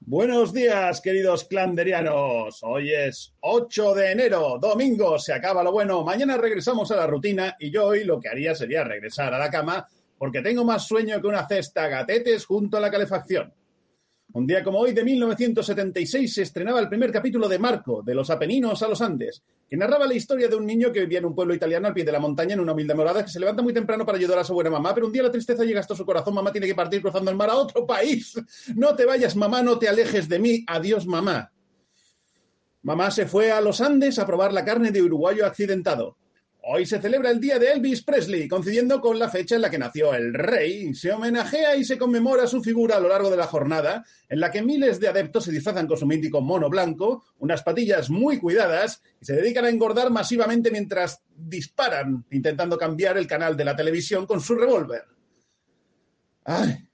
Buenos días, queridos clanderianos. Hoy es 8 de enero, domingo, se acaba lo bueno. Mañana regresamos a la rutina y yo hoy lo que haría sería regresar a la cama porque tengo más sueño que una cesta gatetes junto a la calefacción. Un día como hoy de 1976 se estrenaba el primer capítulo de Marco, de los Apeninos a los Andes, que narraba la historia de un niño que vivía en un pueblo italiano al pie de la montaña en una humilde morada que se levanta muy temprano para ayudar a su buena mamá, pero un día la tristeza llega hasta su corazón, mamá tiene que partir cruzando el mar a otro país. No te vayas, mamá, no te alejes de mí. Adiós, mamá. Mamá se fue a los Andes a probar la carne de uruguayo accidentado. Hoy se celebra el día de Elvis Presley, coincidiendo con la fecha en la que nació el rey. Se homenajea y se conmemora su figura a lo largo de la jornada, en la que miles de adeptos se disfrazan con su mítico mono blanco, unas patillas muy cuidadas, y se dedican a engordar masivamente mientras disparan, intentando cambiar el canal de la televisión con su revólver. ¡Ay!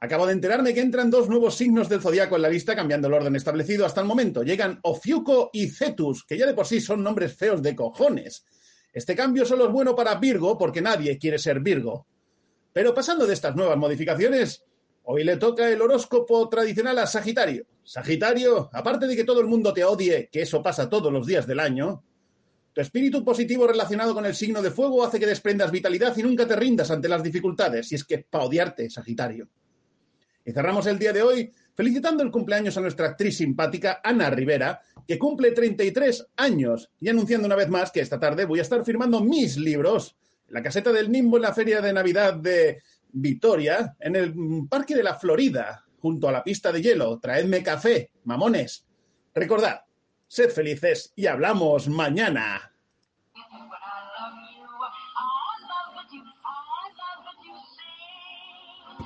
Acabo de enterarme que entran dos nuevos signos del zodiaco en la lista, cambiando el orden establecido hasta el momento. Llegan Ofiuco y Cetus, que ya de por sí son nombres feos de cojones. Este cambio solo es bueno para Virgo porque nadie quiere ser Virgo. Pero pasando de estas nuevas modificaciones, hoy le toca el horóscopo tradicional a Sagitario. Sagitario, aparte de que todo el mundo te odie, que eso pasa todos los días del año, tu espíritu positivo relacionado con el signo de fuego hace que desprendas vitalidad y nunca te rindas ante las dificultades, y es que para odiarte, Sagitario. Y cerramos el día de hoy felicitando el cumpleaños a nuestra actriz simpática Ana Rivera, que cumple 33 años, y anunciando una vez más que esta tarde voy a estar firmando mis libros en la caseta del Nimbo en la feria de Navidad de Vitoria, en el Parque de la Florida, junto a la pista de hielo. Traedme café, mamones. Recordad, sed felices y hablamos mañana.